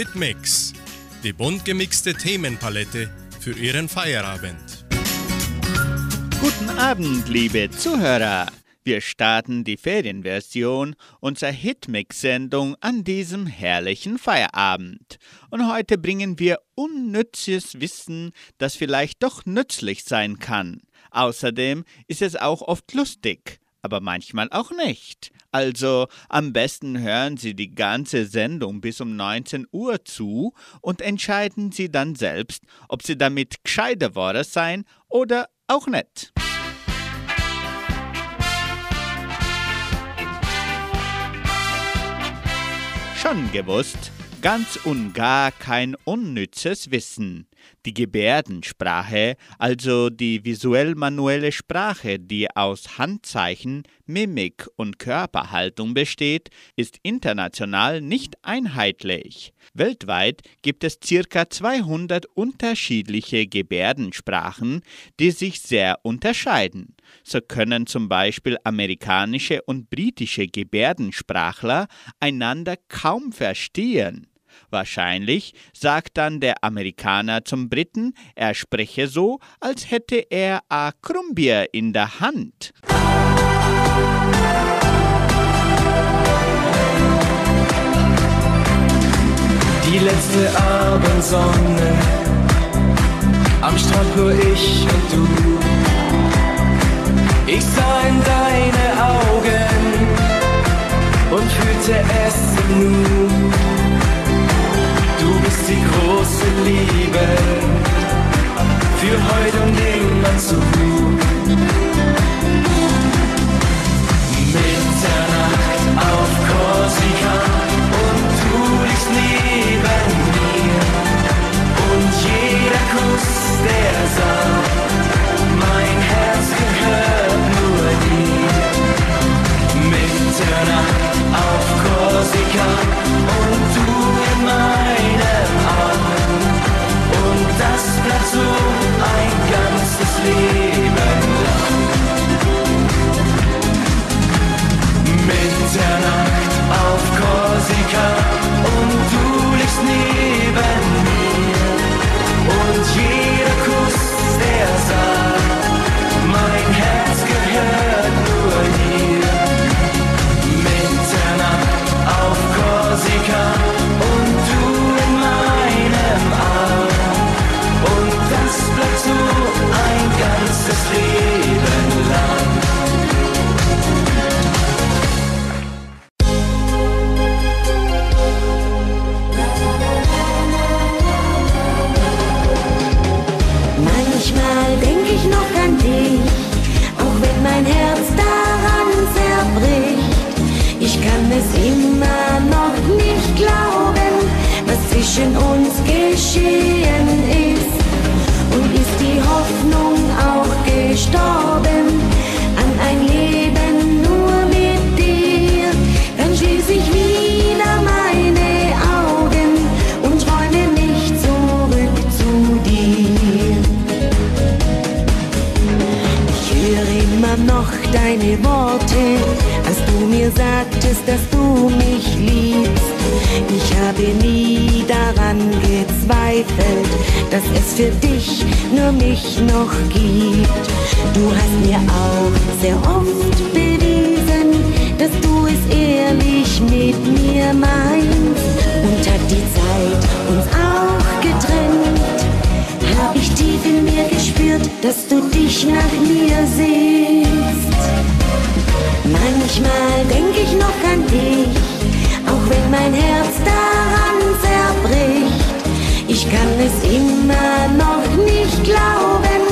Hitmix, die bunt gemixte Themenpalette für Ihren Feierabend. Guten Abend, liebe Zuhörer. Wir starten die Ferienversion unserer Hitmix-Sendung an diesem herrlichen Feierabend. Und heute bringen wir unnützes Wissen, das vielleicht doch nützlich sein kann. Außerdem ist es auch oft lustig, aber manchmal auch nicht. Also am besten hören Sie die ganze Sendung bis um 19 Uhr zu und entscheiden Sie dann selbst, ob Sie damit gescheiter worden sein oder auch nicht. Schon gewusst, ganz und gar kein unnützes Wissen. Die Gebärdensprache, also die visuell-manuelle Sprache, die aus Handzeichen, Mimik und Körperhaltung besteht, ist international nicht einheitlich. Weltweit gibt es ca. 200 unterschiedliche Gebärdensprachen, die sich sehr unterscheiden. So können zum Beispiel amerikanische und britische Gebärdensprachler einander kaum verstehen. Wahrscheinlich sagt dann der Amerikaner zum Briten, er spreche so, als hätte er a Krumbier in der Hand. Die letzte Abendsonne, am Strand nur ich und du. Ich sah in deine Augen und fühlte es nur ist die große Liebe für heute und immer zu. Gezweifelt, dass es für dich nur mich noch gibt. Du hast mir auch sehr oft bewiesen, dass du es ehrlich mit mir meinst. Und hat die Zeit uns auch getrennt, hab ich tief in mir gespürt, dass du dich nach mir sehnst. Manchmal denk ich noch an dich, auch wenn mein Herz daran zerbricht. Ich kann es immer noch nicht glauben,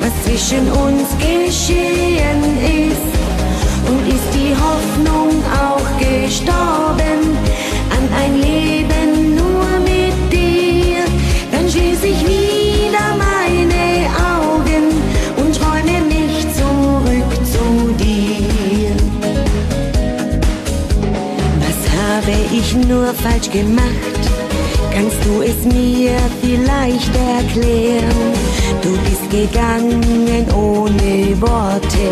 was zwischen uns geschehen ist. Und ist die Hoffnung auch gestorben an ein Leben nur mit dir, dann schließe ich wieder meine Augen und träume mich zurück zu dir. Was habe ich nur falsch gemacht? Kannst du es mir vielleicht erklären? Du bist gegangen ohne Worte,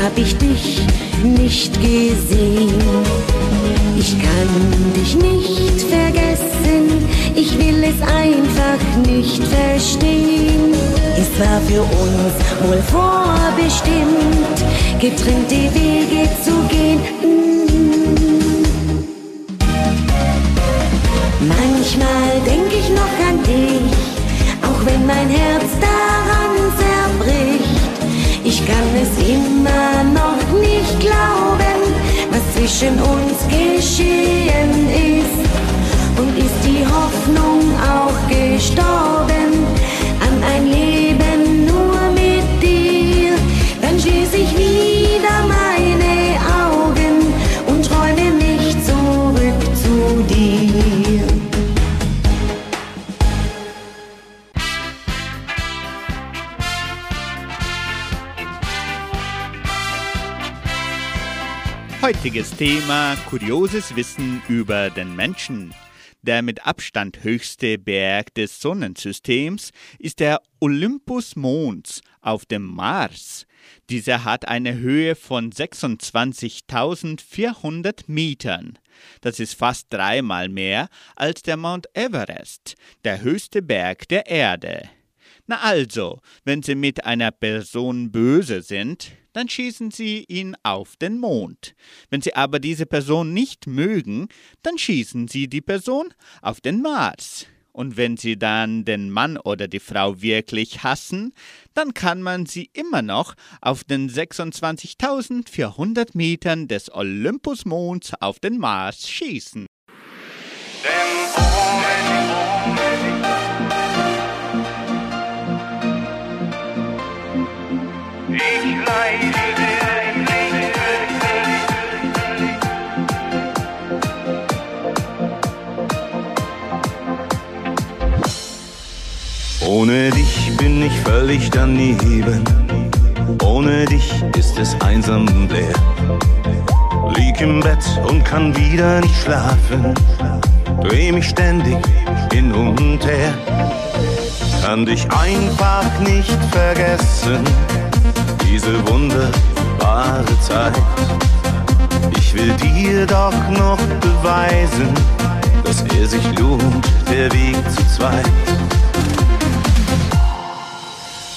hab ich dich nicht gesehen. Ich kann dich nicht vergessen, nicht verstehen. Es war für uns wohl vorbestimmt, getrennte Wege zu gehen. Mein Herz daran zerbricht. Ich kann es immer noch nicht glauben, was zwischen uns geschehen ist. Und ist die Hoffnung auch gestorben Heutiges Thema kurioses Wissen über den Menschen. Der mit Abstand höchste Berg des Sonnensystems ist der Olympus Mons auf dem Mars. Dieser hat eine Höhe von 26.400 Metern. Das ist fast dreimal mehr als der Mount Everest, der höchste Berg der Erde. Na also, wenn Sie mit einer Person böse sind, dann schießen Sie ihn auf den Mond. Wenn Sie aber diese Person nicht mögen, dann schießen Sie die Person auf den Mars. Und wenn Sie dann den Mann oder die Frau wirklich hassen, dann kann man sie immer noch auf den 26.400 Metern des Olympusmonds auf den Mars schießen. Ohne dich bin ich völlig daneben. Ohne dich ist es einsam und leer. Lieg im Bett und kann wieder nicht schlafen. Dreh mich ständig hin und her. Kann dich einfach nicht vergessen. Diese wunderbare Zeit. Ich will dir doch noch beweisen, dass er sich lohnt, der Weg zu zweit.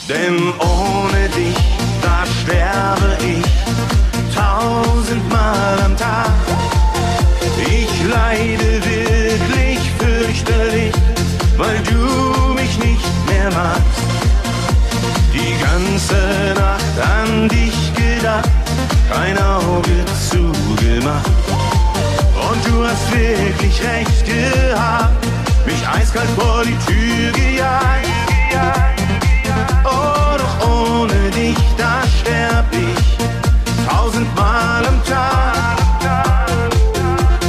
Denn ohne dich, da sterbe ich tausendmal am Tag. Ich leide wirklich fürchterlich, weil du mich nicht mehr magst. Die ganze Nacht an dich gedacht, kein Auge zugemacht. Und du hast wirklich recht gehabt, mich eiskalt vor die Tür gejagt. Oh, doch ohne dich, da sterb ich tausendmal am Tag.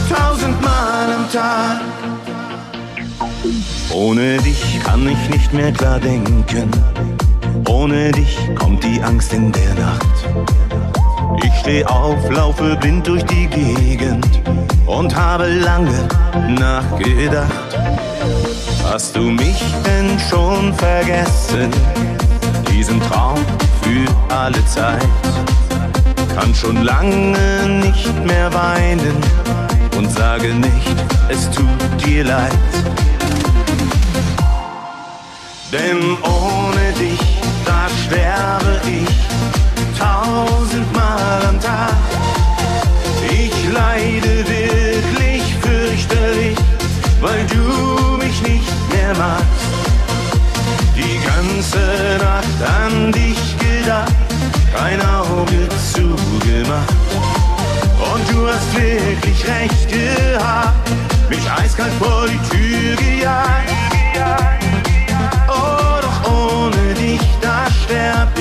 Tausendmal am Tag. Ohne dich kann ich nicht mehr klar denken. Ohne dich kommt die Angst in der Nacht. Ich steh auf, laufe blind durch die Gegend und habe lange nachgedacht. Hast du mich denn schon vergessen? Diesen Traum für alle Zeit. Kann schon lange nicht mehr weinen und sage nicht, es tut dir leid. Denn ohne dich, da sterbe ich tausendmal am Tag. Ich leide wirklich fürchterlich, weil du magst. Die ganze Nacht an dich gedacht, kein Auge zugemacht. Und du hast wirklich recht gehabt, mich eiskalt vor die Tür gejagt. Oh, doch ohne dich, da sterb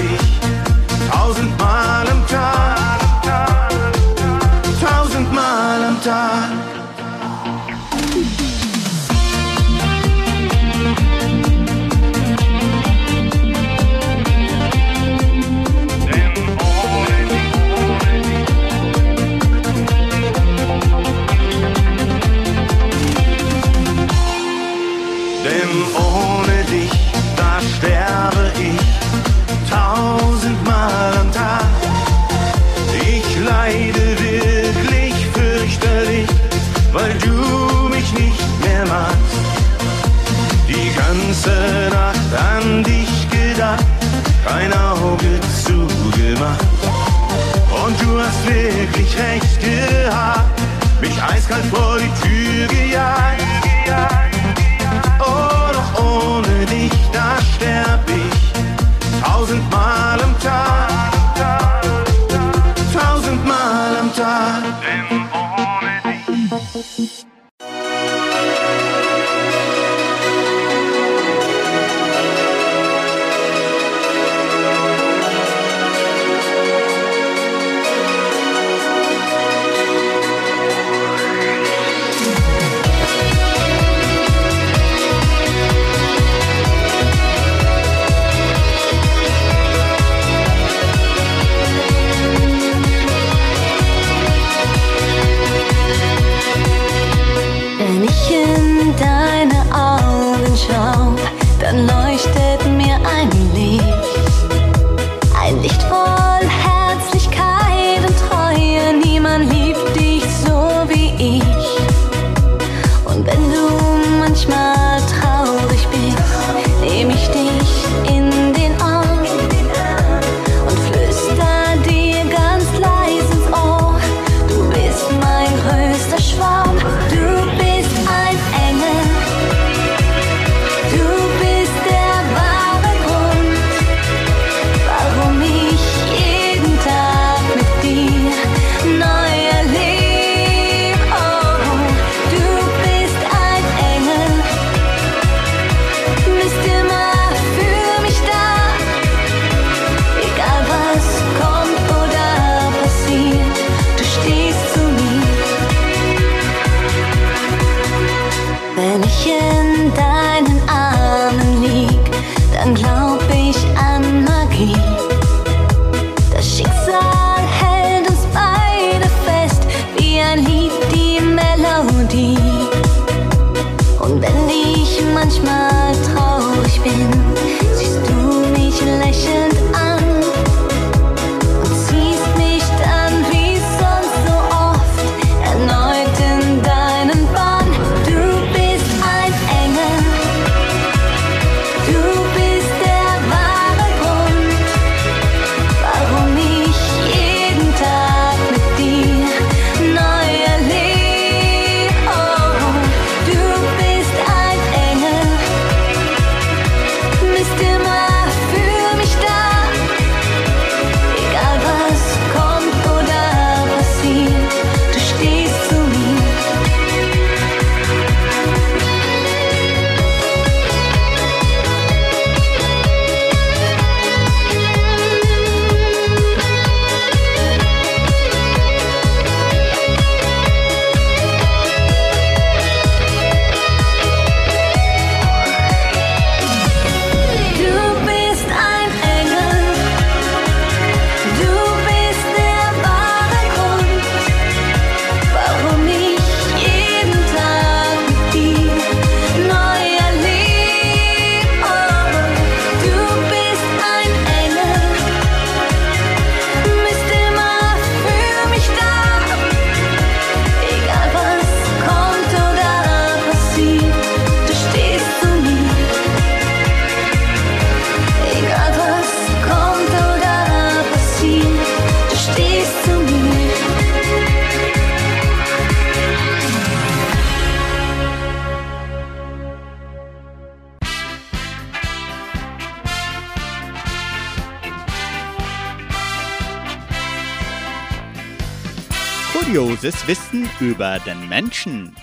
dieses Wissen über den Menschen.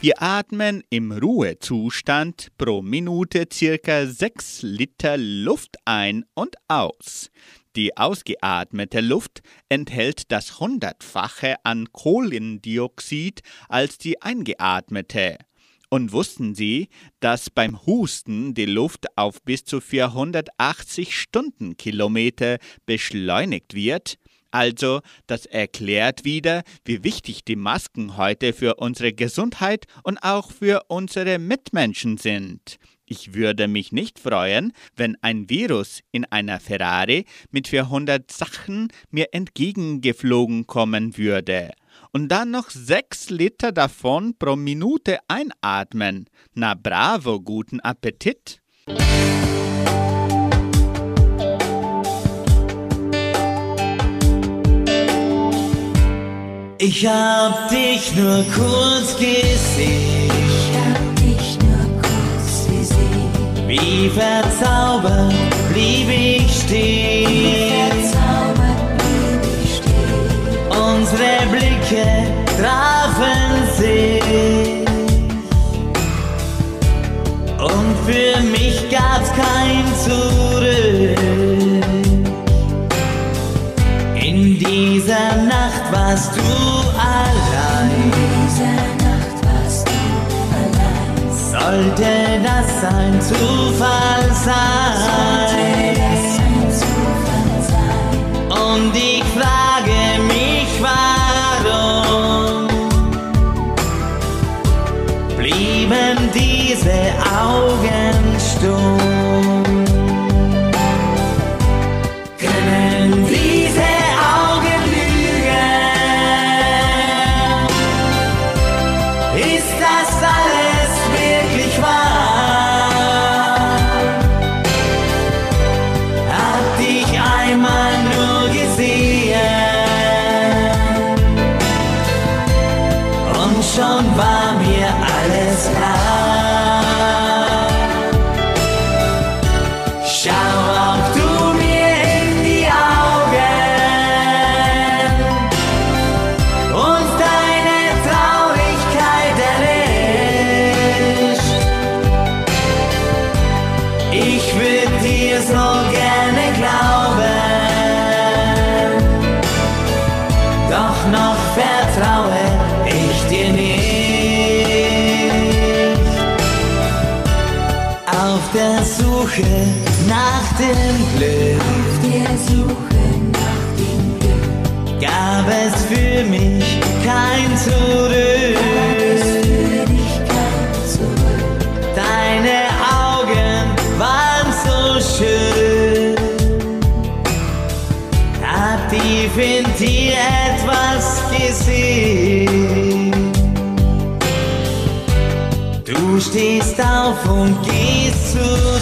Wir atmen im Ruhezustand pro Minute circa 6 Liter Luft ein und aus. Die ausgeatmete Luft enthält das Hundertfache an Kohlendioxid als die eingeatmete. Und wussten Sie, dass beim Husten die Luft auf bis zu 480 Stundenkilometer beschleunigt wird? Also, das erklärt wieder, wie wichtig die Masken heute für unsere Gesundheit und auch für unsere Mitmenschen sind. Ich würde mich nicht freuen, wenn ein Virus in einer Ferrari mit 400 Sachen mir entgegengeflogen kommen würde und dann noch 6 Liter davon pro Minute einatmen. Na bravo, guten Appetit! Ich hab dich nur kurz gesehen. Ich hab dich nur kurz gesehen. Wie verzaubert blieb ich stehen. Wie verzaubert blieb ich stehen. Unsere Blicke trafen sich. Und für mich gab's kein Zurück. In dieser Nacht warst du allein. Diese Nacht warst du allein. Sollte das ein Zufall sein? Sollte das ein Zufall sein? Und ich frage stehst auf und gehst zu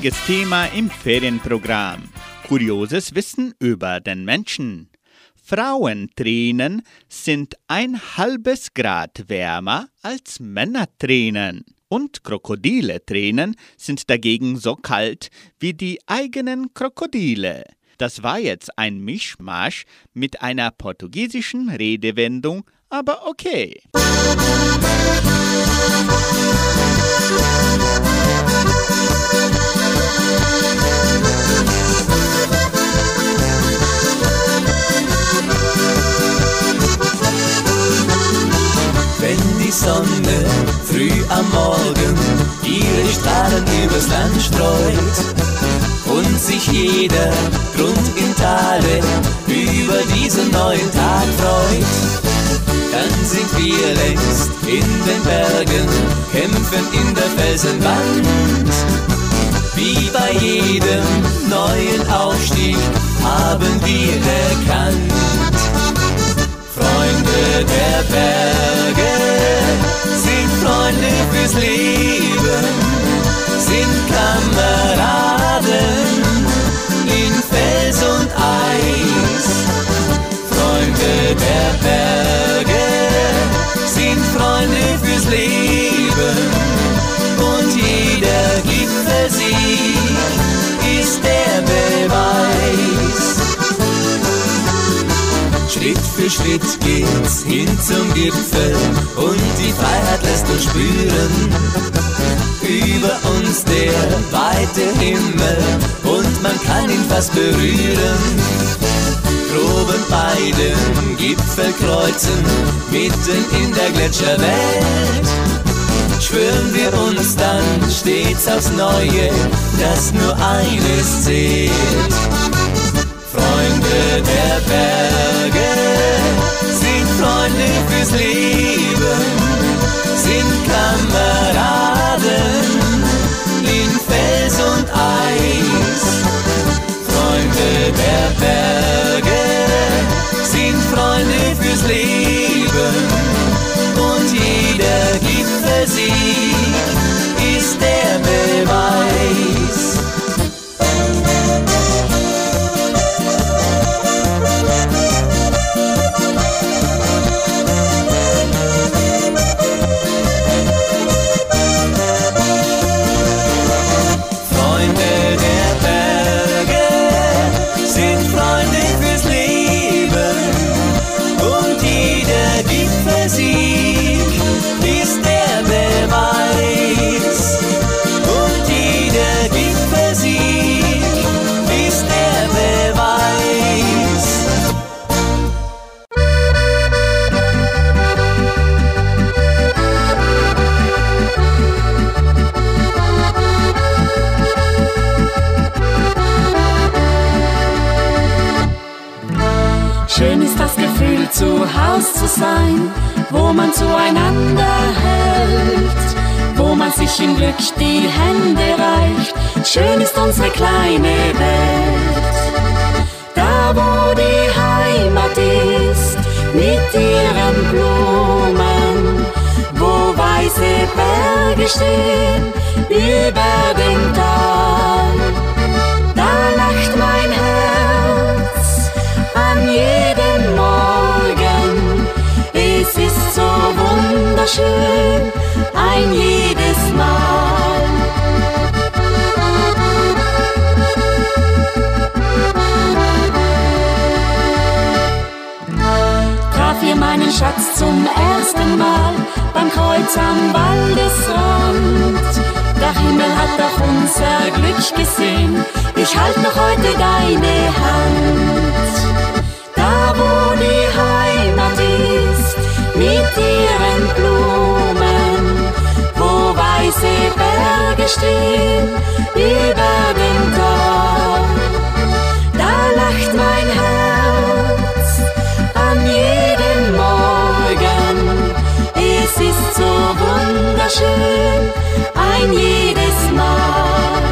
Heutiges Thema im Ferienprogramm. Kurioses Wissen über den Menschen. Frauentränen sind ein halbes Grad wärmer als Männertränen. Und Krokodiletränen sind dagegen so kalt wie die eigenen Krokodile. Das war jetzt ein Mischmasch mit einer portugiesischen Redewendung, aber okay. Wenn die Sonne früh am Morgen ihre Strahlen übers Land streut. Und sich jeder Grund im Tale über diesen neuen Tag freut, dann sind wir längst in den Bergen, kämpfen in der Felsenwand. Wie bei jedem neuen Aufstieg haben wir erkannt, Freunde der Berge Freunde fürs Leben, sind Kameraden in Fels und Eis. Freunde der Berge sind Freunde fürs Leben und jeder Gipfelsieg ist Schritt für Schritt geht's hin zum Gipfel und die Freiheit lässt uns spüren. Über uns der weite Himmel und man kann ihn fast berühren. Droben bei den Gipfelkreuzen, mitten in der Gletscherwelt, schwören wir uns dann stets aufs Neue, dass nur eines zählt. Freunde der Berge sind Freunde fürs Leben, sind Kameraden in Fels und Eis. Freunde der Berge sind Freunde fürs Leben sein, wo man zueinander hält, wo man sich im Glück die Hände reicht. Schön ist unsere kleine Welt, da wo die Heimat ist, mit ihren Blumen, wo weiße Berge stehen über dem Tal. Wunderschön, ein jedes Mal. Traf ihr meinen Schatz zum ersten Mal beim Kreuz am Waldesrand. Der Himmel hat auf unser Glück gesehen, ich halt noch heute deine Hand. Weiße Berge stehen, über dem Tal. Da lacht mein Herz an jedem Morgen. Es ist so wunderschön, ein jedes Mal.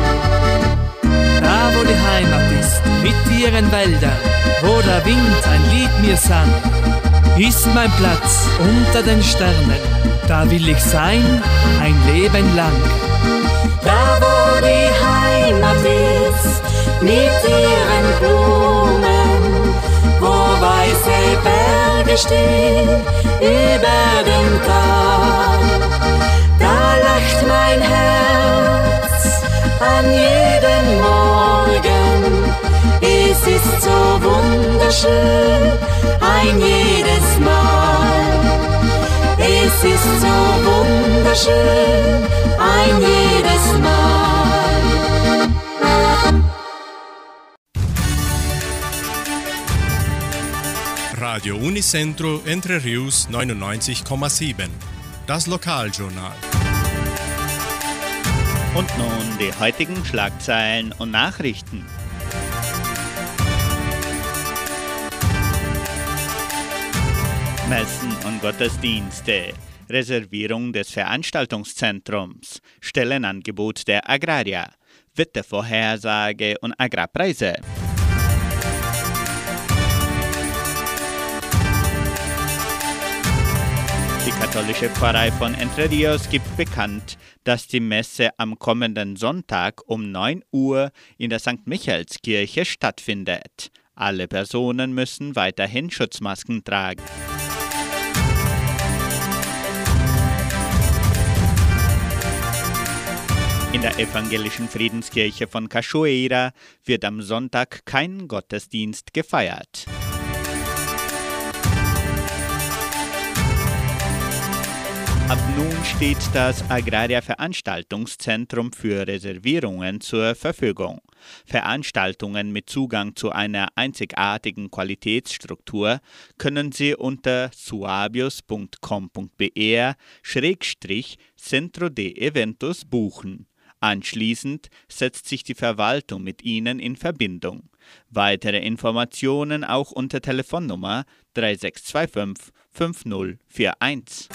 Da wo die Heimat ist, mit ihren Wäldern, wo der Wind ein Lied mir sang, ist mein Platz unter den Sternen, da will ich sein ein Leben lang. da wo die Heimat ist, mit ihren Blumen, wo weiße Berge stehen über dem Tal. Da lacht mein Herz an jedem Morgen, es ist so wunderschön, ein jedes Mal. Ist so wunderschön, ein jedes Mal. Radio Unicentro Entre Rius 99,7. Das Lokaljournal. Und nun die heutigen Schlagzeilen und Nachrichten. Messen und Gottesdienste, Reservierung des Veranstaltungszentrums, Stellenangebot der Agraria, Wettervorhersage und Agrarpreise. Die katholische Pfarrei von Entre Rios gibt bekannt, dass die Messe am kommenden Sonntag um 9 Uhr in der St. Michaelskirche stattfindet. Alle Personen müssen weiterhin Schutzmasken tragen. In der evangelischen Friedenskirche von Cachoeira wird am Sonntag kein Gottesdienst gefeiert. Ab nun steht das Agraria Veranstaltungszentrum für Reservierungen zur Verfügung. Veranstaltungen mit Zugang zu einer einzigartigen Qualitätsstruktur können Sie unter suabius.com.br-centro de eventos buchen. Anschließend setzt sich die Verwaltung mit Ihnen in Verbindung. Weitere Informationen auch unter Telefonnummer 3625 5041.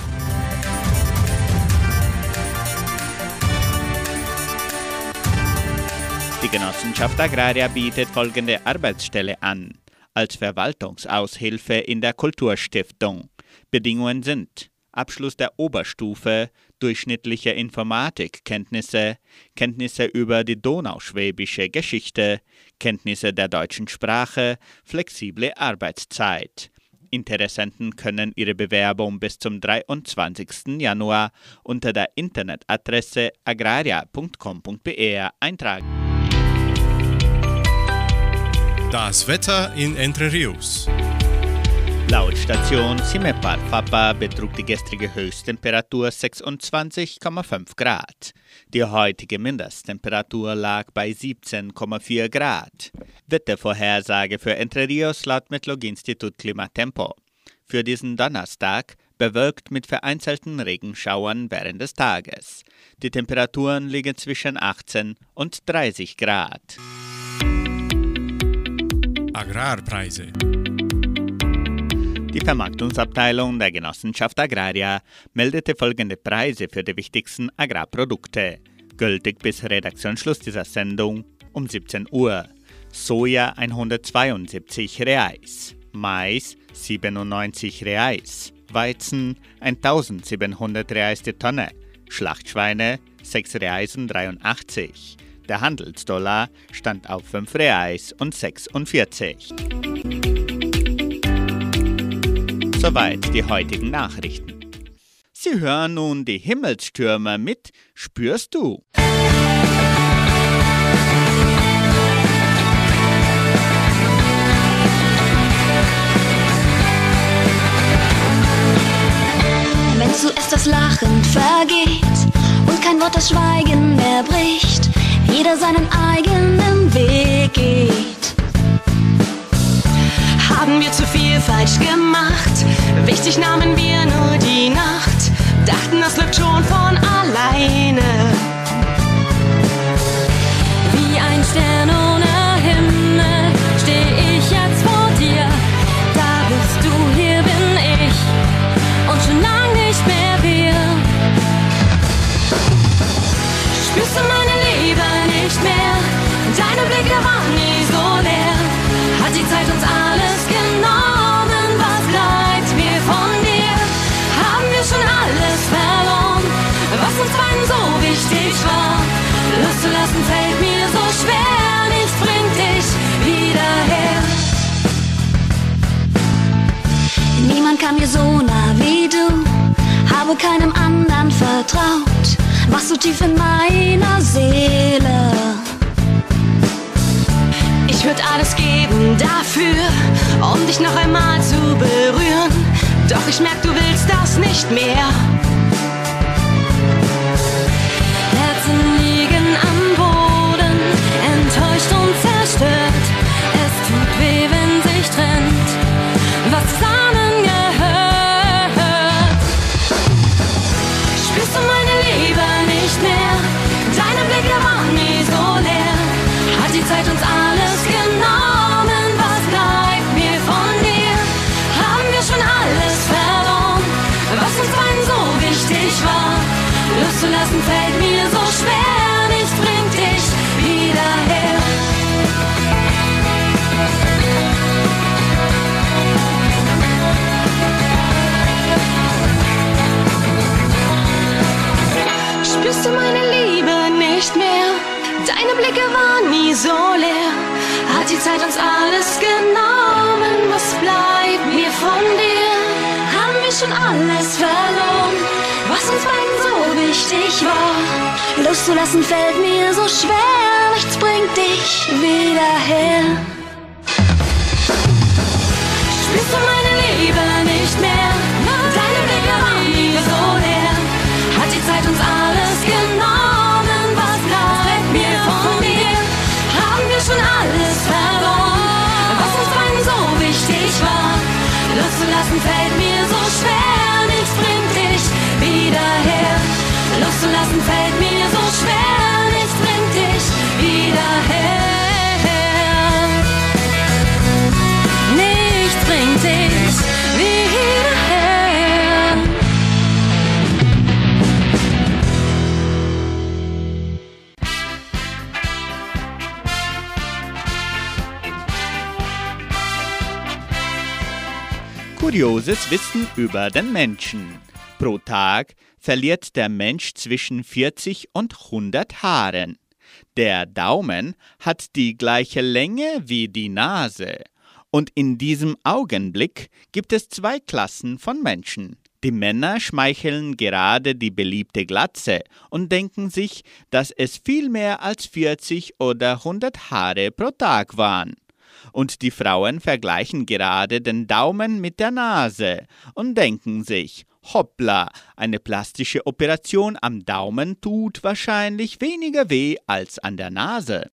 Die Genossenschaft Agraria bietet folgende Arbeitsstelle an. Als Verwaltungsaushilfe in der Kulturstiftung. Bedingungen sind Abschluss der Oberstufe, durchschnittliche Informatikkenntnisse, Kenntnisse über die donauschwäbische Geschichte, Kenntnisse der deutschen Sprache, flexible Arbeitszeit. Interessenten können ihre Bewerbung bis zum 23. Januar unter der Internetadresse agraria.com.br eintragen. Das Wetter in Entre Rios. Laut Station Simepar Fapa betrug die gestrige Höchsttemperatur 26,5 Grad. Die heutige Mindesttemperatur lag bei 17,4 Grad. Wettervorhersage für Entre Rios laut Metlog-Institut Klimatempo. Für diesen Donnerstag bewölkt mit vereinzelten Regenschauern während des Tages. Die Temperaturen liegen zwischen 18 und 30 Grad. Agrarpreise. Die Vermarktungsabteilung der Genossenschaft Agraria meldete folgende Preise für die wichtigsten Agrarprodukte, gültig bis Redaktionsschluss dieser Sendung um 17 Uhr. Soja 172 Reais, Mais 97 Reais, Weizen 1700 Reais die Tonne, Schlachtschweine 6 Reais und 83. Der Handelsdollar stand auf 5 Reais und 46. Soweit die heutigen Nachrichten. Sie hören nun die Himmelsstürme mit Spürst du? Wenn zuerst das Lachen vergeht und kein Wort das Schweigen mehr bricht, jeder seinen eigenen Weg geht. Haben wir zu viel falsch gemacht? Wichtig nahmen wir nur die Nacht, dachten, das läuft schon von alleine. Wie ein Stern Loszulassen fällt mir so schwer, nichts bringt dich wieder her. Spürst du mein Kurioses Wissen über den Menschen. Pro Tag verliert der Mensch zwischen 40 und 100 Haaren. Der Daumen hat die gleiche Länge wie die Nase. Und in diesem Augenblick gibt es zwei Klassen von Menschen. Die Männer schmeicheln gerade die beliebte Glatze und denken sich, dass es viel mehr als 40 oder 100 Haare pro Tag waren und die Frauen vergleichen gerade den Daumen mit der Nase und denken sich, hoppla, eine plastische Operation am Daumen tut wahrscheinlich weniger weh als an der Nase.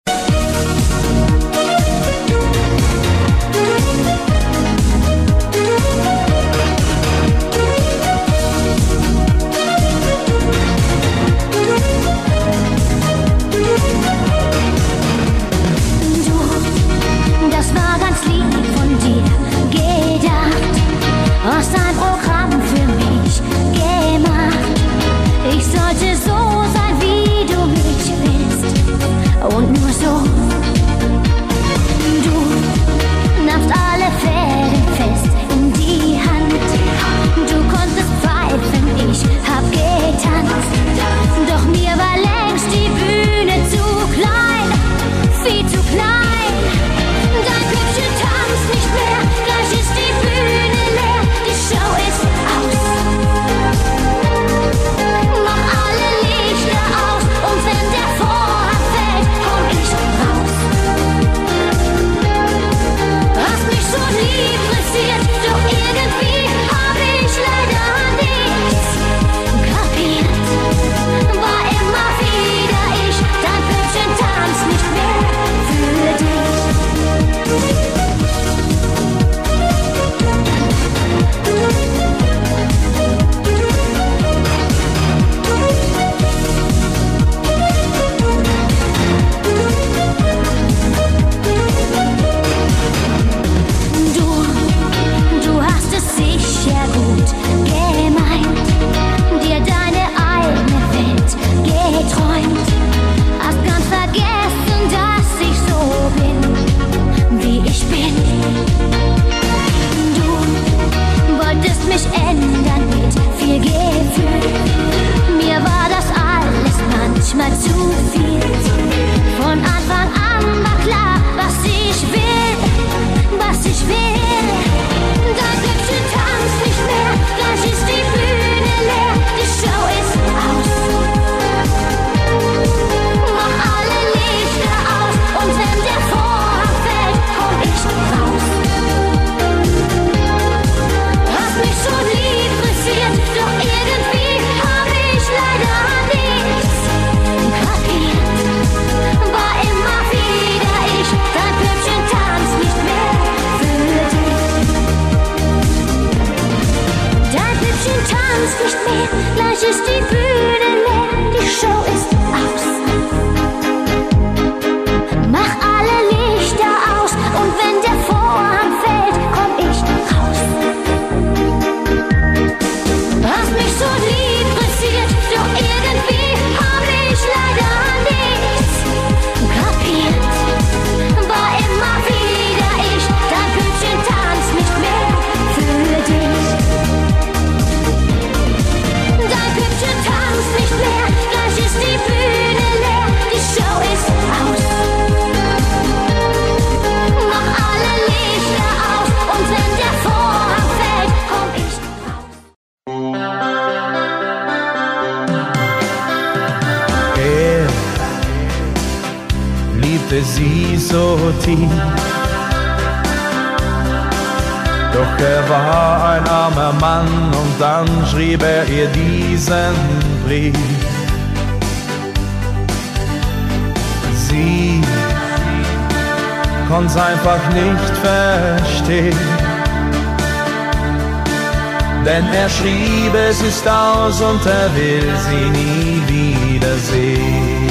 Aus und er will sie nie wiedersehen.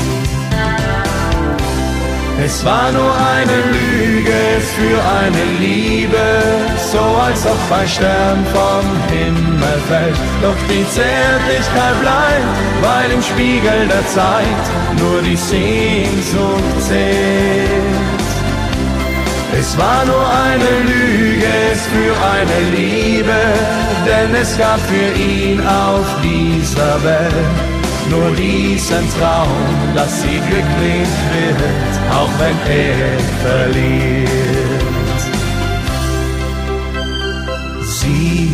Es war nur eine Lüge für eine Liebe, so als ob ein Stern vom Himmel fällt. Doch die Zärtlichkeit bleibt, weil im Spiegel der Zeit nur die Sehnsucht zählt. Es war nur eine Lüge für eine Liebe, denn es gab für ihn auf dieser Welt nur diesen Traum, dass sie glücklich wird, auch wenn er verliert. Sie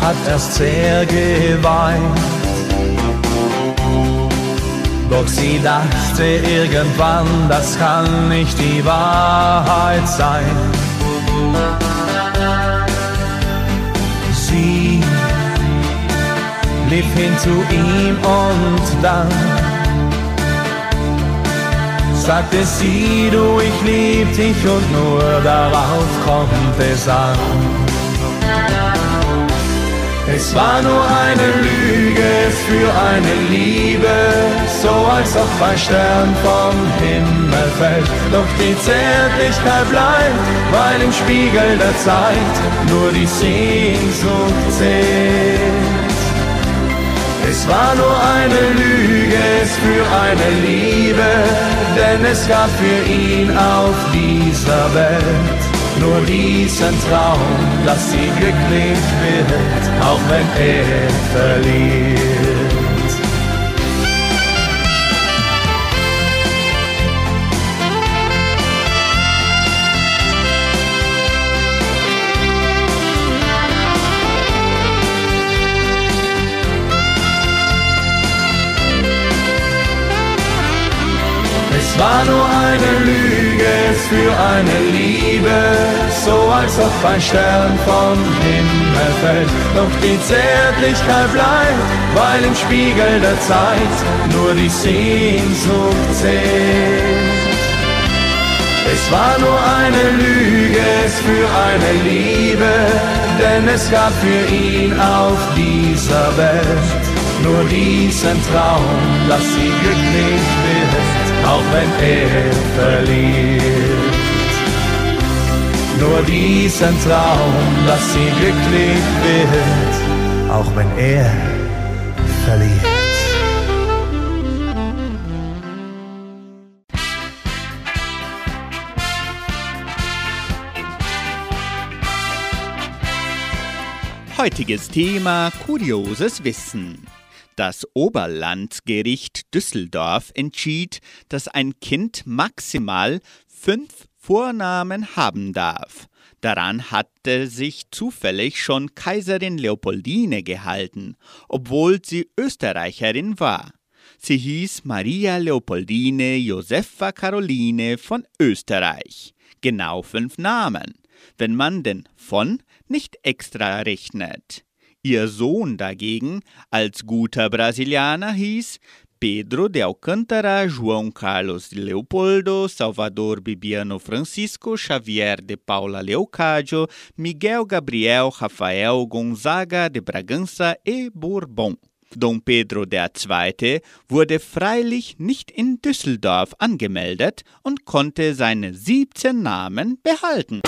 hat erst sehr geweint, doch sie dachte irgendwann, das kann nicht die Wahrheit sein. Sie lief hin zu ihm und dann sagte sie, du, ich lieb dich und nur darauf kommt es an. Es war nur eine Lüge für eine Liebe, so als ob ein Stern vom Himmel fällt. Doch die Zärtlichkeit bleibt, weil im Spiegel der Zeit nur die Sehnsucht zählt. Es war nur eine Lüge für eine Liebe, denn es gab für ihn auf dieser Welt nur diesen Traum, dass sie glücklich wird, auch wenn er verliert. Es war nur eine Lüge für eine Liebe, so als ob ein Stern vom Himmel fällt. Doch die Zärtlichkeit bleibt, weil im Spiegel der Zeit nur die Sehnsucht zählt. Es war nur eine Lüge für eine Liebe, denn es gab für ihn auf dieser Welt nur diesen Traum, dass sie glücklich wird, auch wenn er verliert. Nur diesen Traum, dass sie glücklich wird, auch wenn er verliert. Heutiges Thema Kurioses Wissen. Das Oberlandgericht Düsseldorf entschied, dass ein Kind maximal fünf Vornamen haben darf. Daran hatte sich zufällig schon Kaiserin Leopoldine gehalten, obwohl sie Österreicherin war. Sie hieß Maria Leopoldine Josepha Caroline von Österreich. Genau fünf Namen, wenn man den von nicht extra rechnet. Ihr Sohn dagegen, als guter Brasilianer, hieß Pedro de Alcântara, João Carlos de Leopoldo, Salvador Bibiano Francisco, Xavier de Paula Leocádio, Miguel Gabriel Rafael Gonzaga de Bragança e Bourbon. Dom Pedro II. wurde freilich nicht in Düsseldorf angemeldet und konnte seine 17 Namen behalten.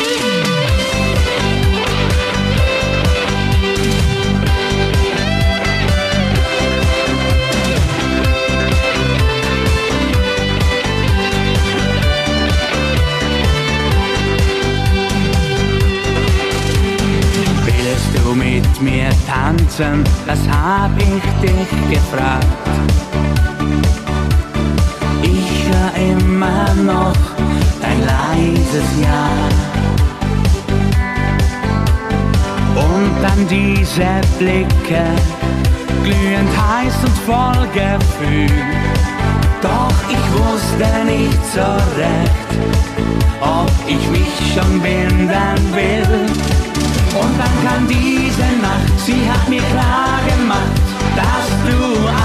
Tanzen? Das hab ich dich gefragt. Ich hör immer noch dein leises Ja. Und dann diese Blicke, glühend heiß und voll Gefühl. Doch ich wusste nicht so recht, ob ich mich schon binden will. Und dann kam diese Nacht, sie hat mir klar gemacht, dass du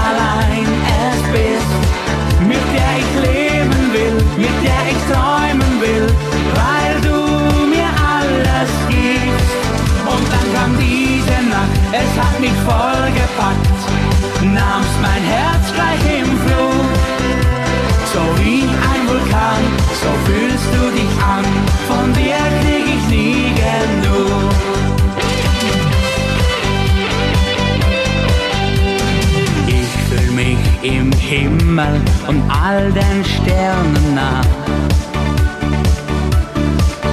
allein es bist, mit der ich leben will, mit der ich träumen will, weil du mir alles gibst. Und dann kam diese Nacht, es hat mich vollgepackt, nahmst mein Herz gleich im Flug. So wie ein Vulkan, so fühlst du dich an, von dir im Himmel und all den Sternen nah.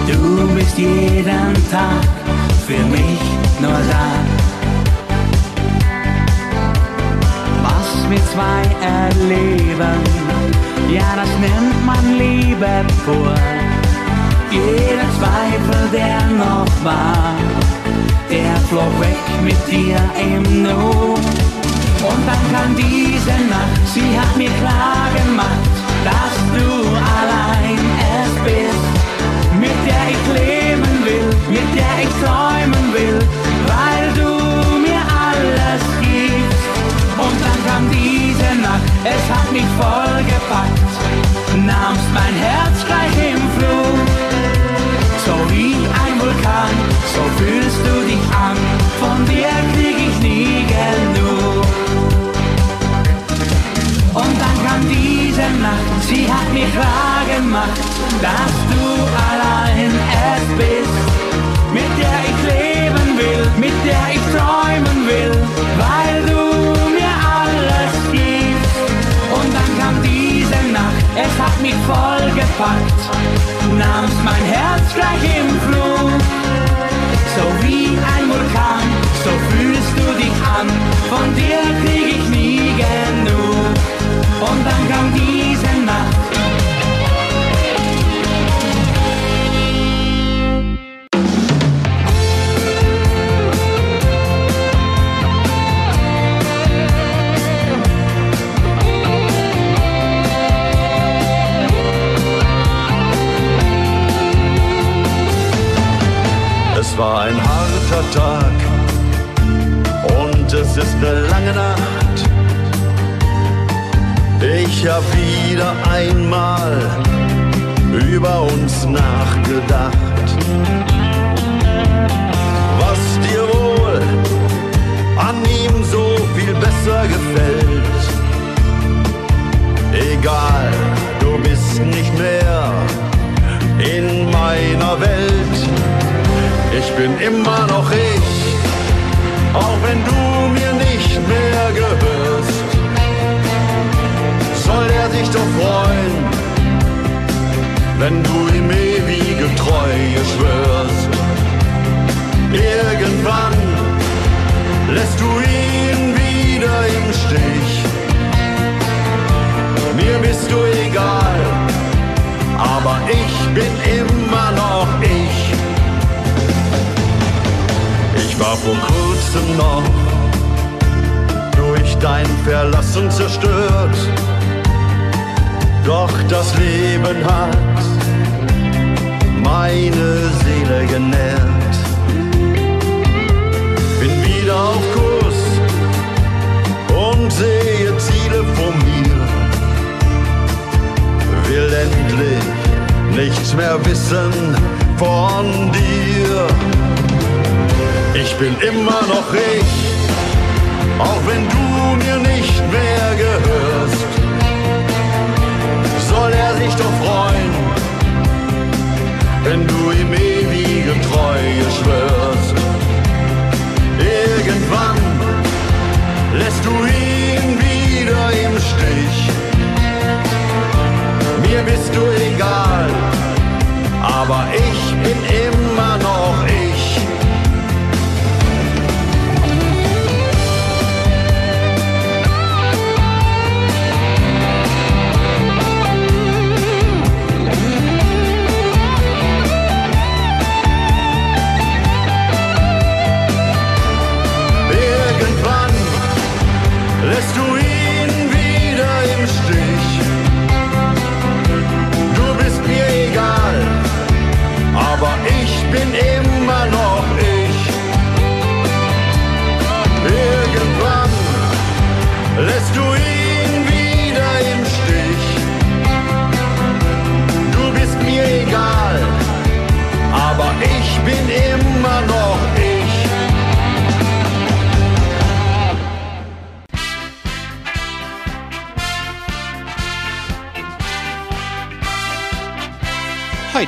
Du bist jeden Tag für mich nur da. Was wir zwei erleben, ja, das nennt man Liebe pur. Jeder Zweifel, der noch war, der flog weg mit dir im Nu. Und dann kam diese Nacht, sie hat mir klar gemacht, dass du allein es bist, mit der ich leben will, mit der ich träumen ewige Treue schwörst. Irgendwann lässt du ihn wieder im Stich. Mir bist du egal, aber ich bin immer noch ich. Ich war vor kurzem noch durch dein Verlassen zerstört. Doch das Leben hat meine Seele genährt. Bin wieder auf Kurs und sehe Ziele vor mir. Will endlich nichts mehr wissen von dir. Ich bin immer noch ich, auch wenn du mir nicht mehr gehörst. Soll er sich doch freuen wenn du ihm ewige Treue schwörst. Irgendwann lässt du ihn wieder im Stich. Mir bist du egal, aber ich bin immer noch ich. Ich bin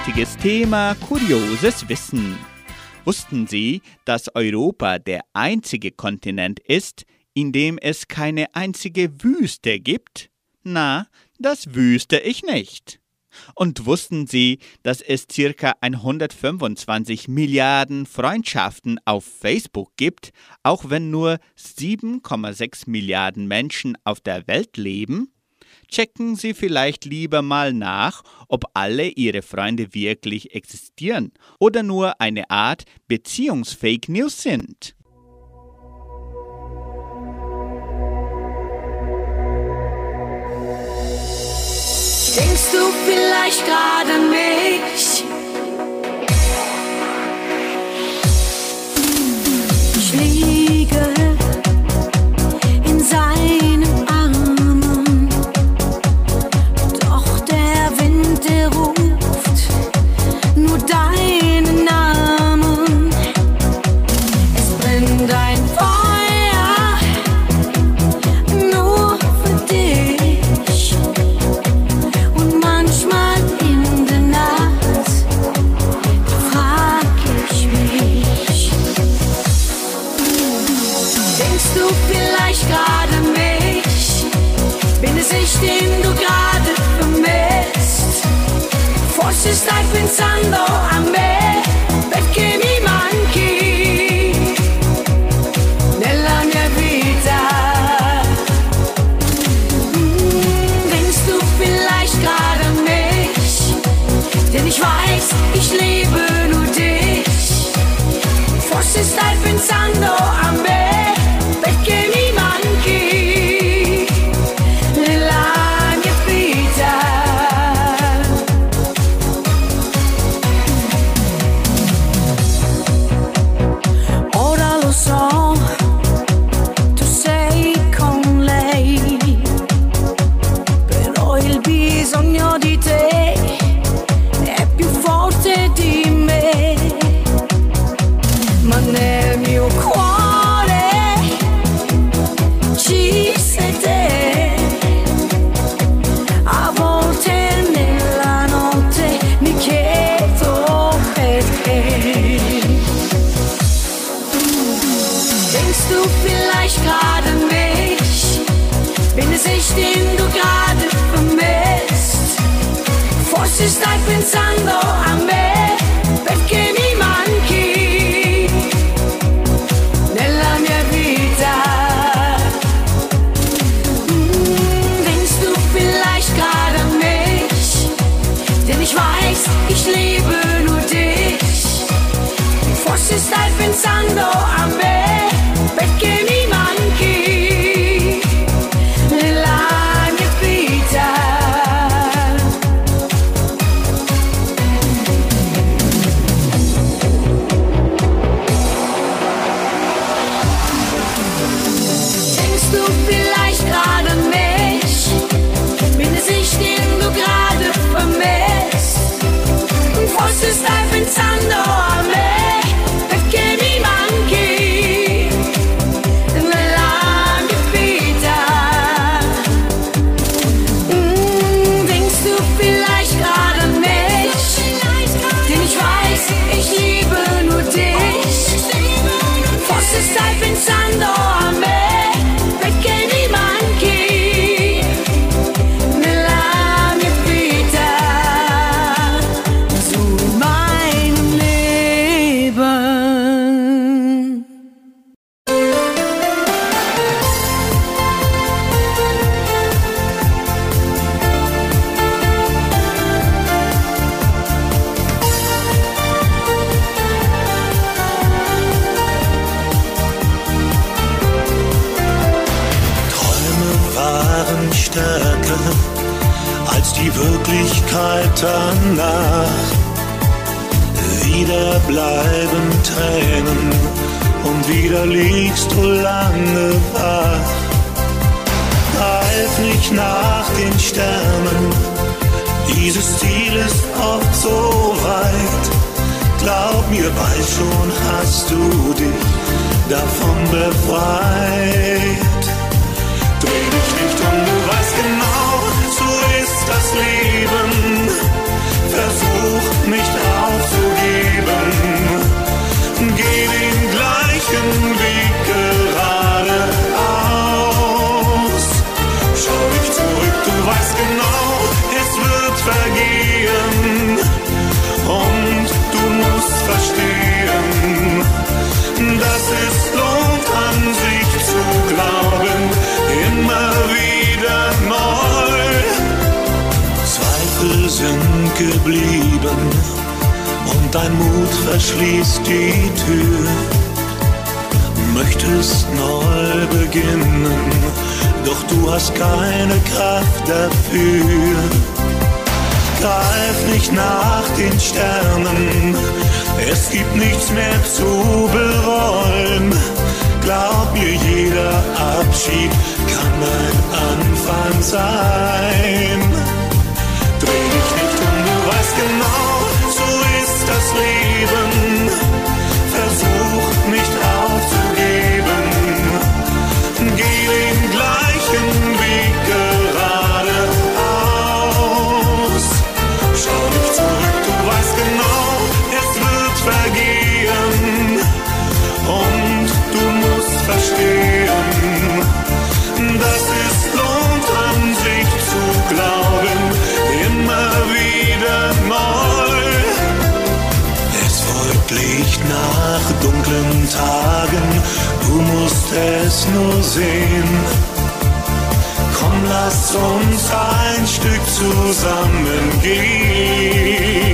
Heutiges Thema Kurioses Wissen. Wussten Sie, dass Europa der einzige Kontinent ist, in dem es keine einzige Wüste gibt? Na, das wüsste ich nicht. Und wussten Sie, dass es circa 125 Milliarden Freundschaften auf Facebook gibt, auch wenn nur 7,6 Milliarden Menschen auf der Welt leben? Checken Sie vielleicht lieber mal nach, ob alle Ihre Freunde wirklich existieren oder nur eine Art Beziehungsfake News sind. Denkst du vielleicht gerade an mich? Ich Bin es ich, den du gerade vermisst? Forse stai pensando a me, geblieben und dein Mut verschließt die Tür. Möchtest neu beginnen, doch du hast keine Kraft dafür. Greif nicht nach den Sternen, es gibt nichts mehr zu bereuen. Glaub mir, jeder Abschied kann ein Anfang sein. Dreh dich nicht weißt genau, so ist das Leben. Es nur sehen. Komm, lass uns ein Stück zusammen gehen.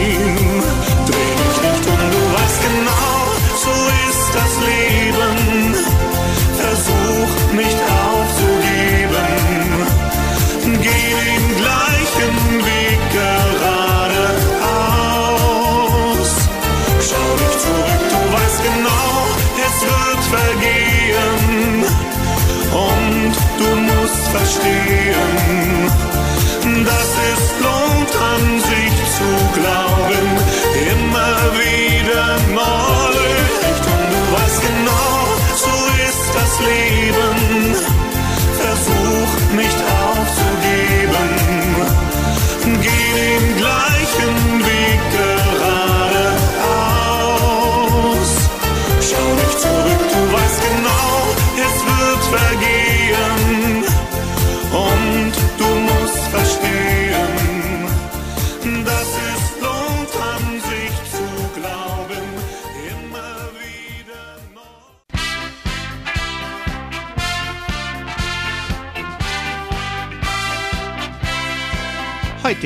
Musst verstehen,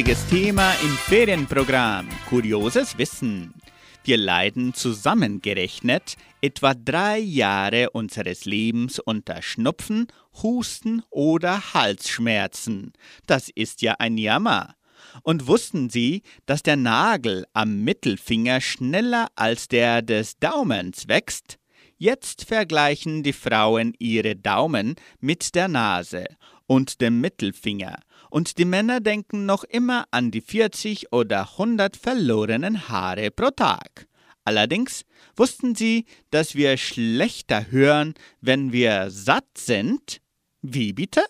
Heutiges Thema im Ferienprogramm Kurioses Wissen. Wir leiden zusammengerechnet etwa drei Jahre unseres Lebens unter Schnupfen, Husten oder Halsschmerzen. Das ist ja ein Jammer. Und wussten Sie, dass der Nagel am Mittelfinger schneller als der des Daumens wächst? Jetzt vergleichen die Frauen ihre Daumen mit der Nase und dem Mittelfinger. Und die Männer denken noch immer an die 40 oder 100 verlorenen Haare pro Tag. Allerdings wussten Sie, dass wir schlechter hören, wenn wir satt sind? Wie bitte?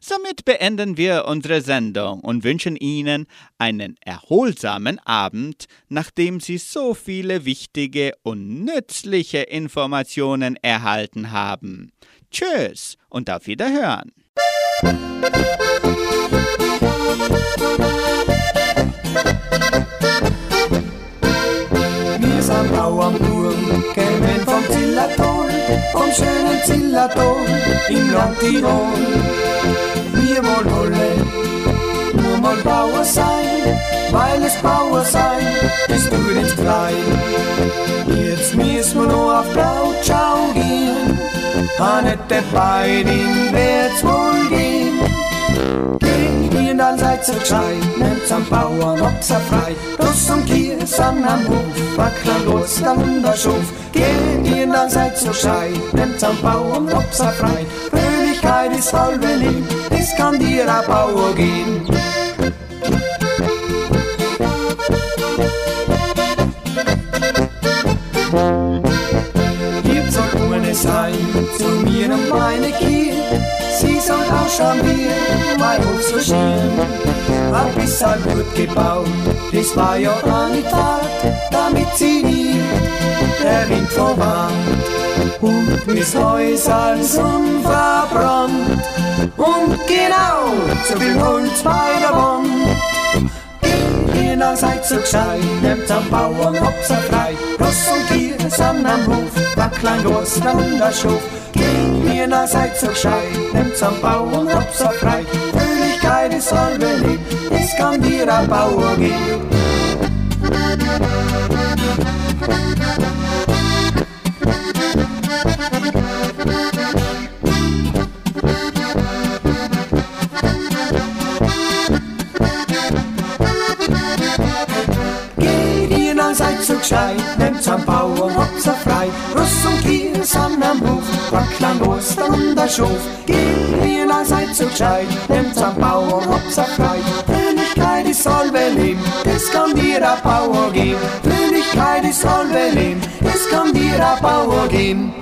Somit beenden wir unsere Sendung und wünschen Ihnen einen erholsamen Abend, nachdem Sie so viele wichtige und nützliche Informationen erhalten haben. Tschüss und auf Wiederhören. Sind Bauernbuben, kämen vom Zillertal, vom schönen Zillertal im Land Tirol. Wir wollen alle nur mal Bauer sein, weil es Bauer sein ist tut uns klein. Jetzt müssen wir nur auf Blautschau gehen, Annette Beidin wird's wohl gehen. Ihr all seid so gescheit, nehmt am Bauern ob's frei. Ross und Kier sind am Hof, wackler los, dann in der Schuf. Geht ihr all seid so gescheit, nehmt am Bauern ob's frei. Fröhlichkeit ist halbe Leben, das kann dir ein Bauer gehen. Wie mein Hof so schien. Ein bisschen gut gebaut, das war ja nicht wahr, damit sie nie der Wind verwahrt. Und bis Häus als unverbrannt. Und genau so viel Holz bei der Wand. Ihr seid so gescheit, nehmt am Bauern ob's er frei. Ross und Kier sind am Hof, Backlein, Gursten und der Schuf. Ihr seid so gescheit, nehmt am Bauern ob's er frei. Fröhlichkeit ist halbe Leben, es kann dir ein Bauer geben. Am Hof, Backland, Ostern der Schof. Geht ihr dann seid so gescheit, nehmt am Bauern ob's er frei. Fröhlichkeit ist Leben, das kann dir ein Bauer geben. Fröhlichkeit ist Leben, das kann dir ein Bauer geben.